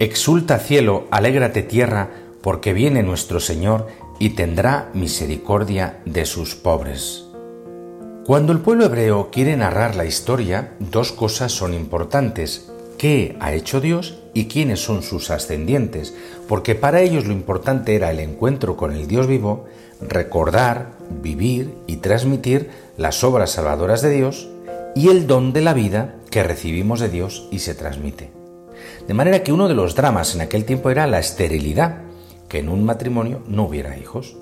Exulta cielo, alégrate tierra, porque viene nuestro Señor y tendrá misericordia de sus pobres. Cuando el pueblo hebreo quiere narrar la historia, dos cosas son importantes. ¿Qué ha hecho Dios y quiénes son sus ascendientes? Porque para ellos lo importante era el encuentro con el Dios vivo, recordar, vivir y transmitir las obras salvadoras de Dios y el don de la vida que recibimos de Dios y se transmite. De manera que uno de los dramas en aquel tiempo era la esterilidad, que en un matrimonio no hubiera hijos.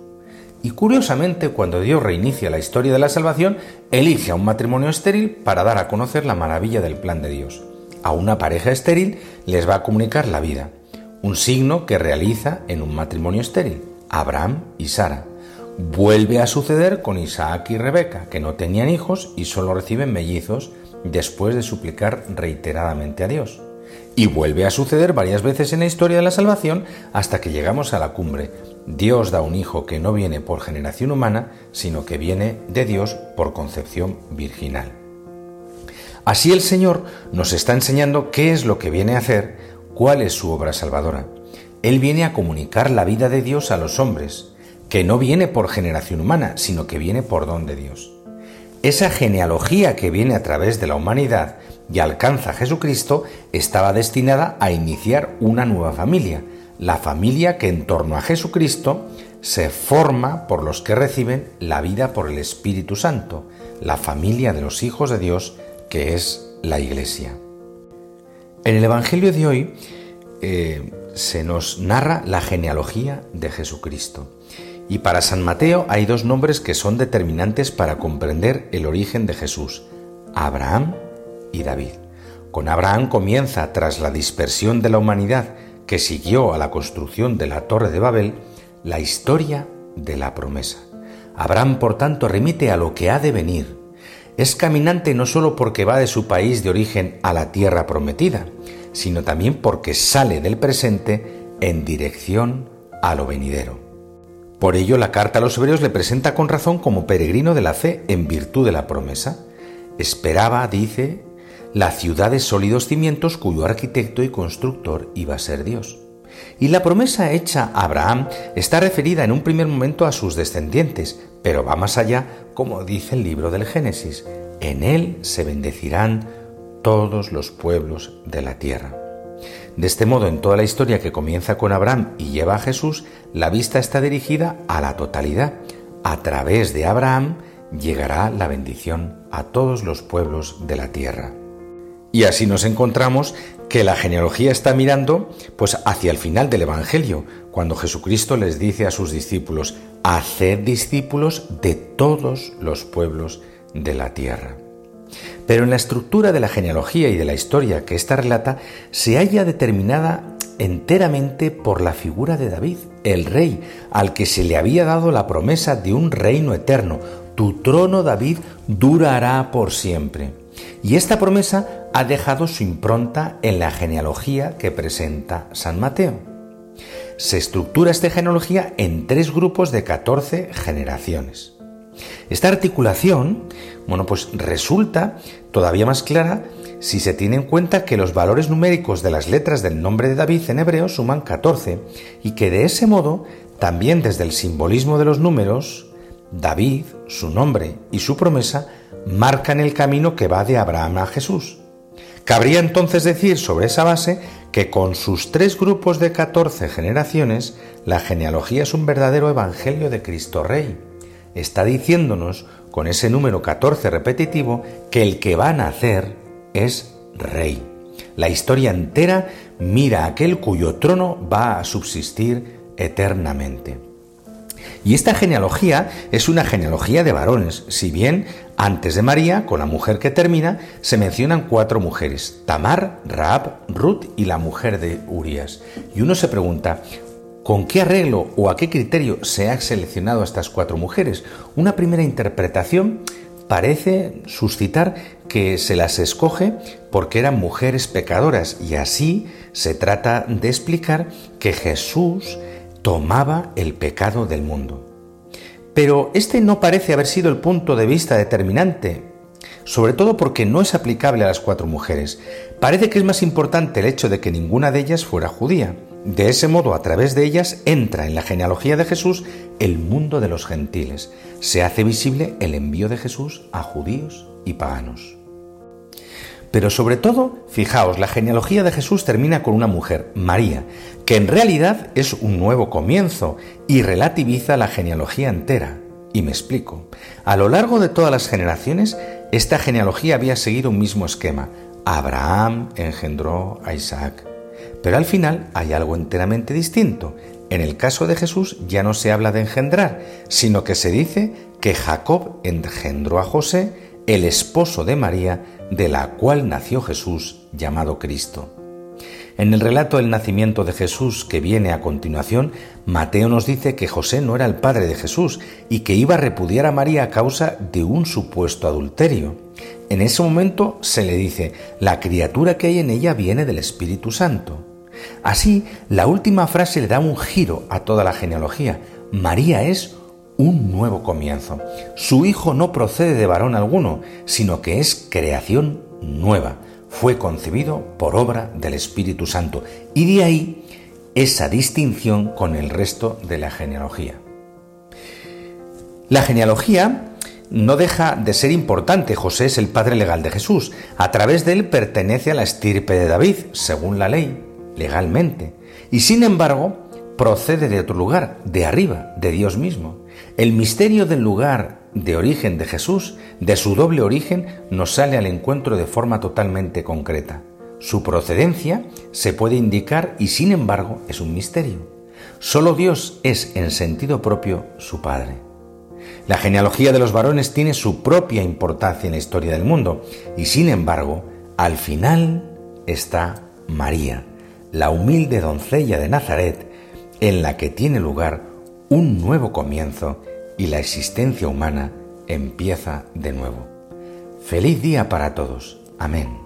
Y curiosamente, cuando Dios reinicia la historia de la salvación, elige a un matrimonio estéril para dar a conocer la maravilla del plan de Dios. A una pareja estéril les va a comunicar la vida, un signo que realiza en un matrimonio estéril, Abraham y Sara. Vuelve a suceder con Isaac y Rebeca, que no tenían hijos y solo reciben mellizos después de suplicar reiteradamente a Dios. Y vuelve a suceder varias veces en la historia de la salvación hasta que llegamos a la cumbre. Dios da un hijo que no viene por generación humana, sino que viene de Dios por concepción virginal. Así el Señor nos está enseñando qué es lo que viene a hacer, cuál es su obra salvadora. Él viene a comunicar la vida de Dios a los hombres, que no viene por generación humana, sino que viene por don de Dios. Esa genealogía que viene a través de la humanidad y alcanza a Jesucristo estaba destinada a iniciar una nueva familia, la familia que en torno a Jesucristo se forma por los que reciben la vida por el Espíritu Santo, la familia de los hijos de Dios que es la Iglesia. En el Evangelio de hoy eh, se nos narra la genealogía de Jesucristo. Y para San Mateo hay dos nombres que son determinantes para comprender el origen de Jesús, Abraham y David. Con Abraham comienza, tras la dispersión de la humanidad que siguió a la construcción de la Torre de Babel, la historia de la promesa. Abraham, por tanto, remite a lo que ha de venir. Es caminante no solo porque va de su país de origen a la tierra prometida, sino también porque sale del presente en dirección a lo venidero. Por ello, la carta a los hebreos le presenta con razón como peregrino de la fe en virtud de la promesa. Esperaba, dice, la ciudad de sólidos cimientos cuyo arquitecto y constructor iba a ser Dios. Y la promesa hecha a Abraham está referida en un primer momento a sus descendientes, pero va más allá, como dice el libro del Génesis. En él se bendecirán todos los pueblos de la tierra. De este modo, en toda la historia que comienza con Abraham y lleva a Jesús, la vista está dirigida a la totalidad. A través de Abraham llegará la bendición a todos los pueblos de la tierra. Y así nos encontramos que la genealogía está mirando pues hacia el final del evangelio, cuando Jesucristo les dice a sus discípulos: "Haced discípulos de todos los pueblos de la tierra". Pero en la estructura de la genealogía y de la historia que ésta relata se halla determinada enteramente por la figura de David, el rey, al que se le había dado la promesa de un reino eterno. Tu trono, David, durará por siempre. Y esta promesa ha dejado su impronta en la genealogía que presenta San Mateo. Se estructura esta genealogía en tres grupos de 14 generaciones. Esta articulación, bueno, pues resulta todavía más clara si se tiene en cuenta que los valores numéricos de las letras del nombre de David en hebreo suman 14 y que de ese modo, también desde el simbolismo de los números, David, su nombre y su promesa marcan el camino que va de Abraham a Jesús. Cabría entonces decir sobre esa base que con sus tres grupos de 14 generaciones, la genealogía es un verdadero evangelio de Cristo Rey. Está diciéndonos, con ese número 14 repetitivo, que el que va a nacer es Rey. La historia entera mira a aquel cuyo trono va a subsistir eternamente. Y esta genealogía es una genealogía de varones, si bien antes de María, con la mujer que termina, se mencionan cuatro mujeres, Tamar, Raab, Ruth y la mujer de Urias. Y uno se pregunta, ¿Con qué arreglo o a qué criterio se han seleccionado estas cuatro mujeres? Una primera interpretación parece suscitar que se las escoge porque eran mujeres pecadoras y así se trata de explicar que Jesús tomaba el pecado del mundo. Pero este no parece haber sido el punto de vista determinante. sobre todo porque no es aplicable a las cuatro mujeres. Parece que es más importante el hecho de que ninguna de ellas fuera judía. De ese modo, a través de ellas, entra en la genealogía de Jesús el mundo de los gentiles. Se hace visible el envío de Jesús a judíos y paganos. Pero sobre todo, fijaos, la genealogía de Jesús termina con una mujer, María, que en realidad es un nuevo comienzo y relativiza la genealogía entera. Y me explico. A lo largo de todas las generaciones, esta genealogía había seguido un mismo esquema. Abraham engendró a Isaac. Pero al final hay algo enteramente distinto. En el caso de Jesús ya no se habla de engendrar, sino que se dice que Jacob engendró a José, el esposo de María, de la cual nació Jesús, llamado Cristo. En el relato del nacimiento de Jesús que viene a continuación, Mateo nos dice que José no era el padre de Jesús y que iba a repudiar a María a causa de un supuesto adulterio. En ese momento se le dice, la criatura que hay en ella viene del Espíritu Santo. Así, la última frase le da un giro a toda la genealogía. María es un nuevo comienzo. Su hijo no procede de varón alguno, sino que es creación nueva fue concebido por obra del Espíritu Santo y de ahí esa distinción con el resto de la genealogía. La genealogía no deja de ser importante. José es el padre legal de Jesús. A través de él pertenece a la estirpe de David, según la ley, legalmente. Y sin embargo, procede de otro lugar, de arriba, de Dios mismo. El misterio del lugar de origen de Jesús, de su doble origen, nos sale al encuentro de forma totalmente concreta. Su procedencia se puede indicar y sin embargo es un misterio. Solo Dios es en sentido propio su Padre. La genealogía de los varones tiene su propia importancia en la historia del mundo y sin embargo, al final está María, la humilde doncella de Nazaret, en la que tiene lugar un nuevo comienzo y la existencia humana empieza de nuevo. Feliz día para todos. Amén.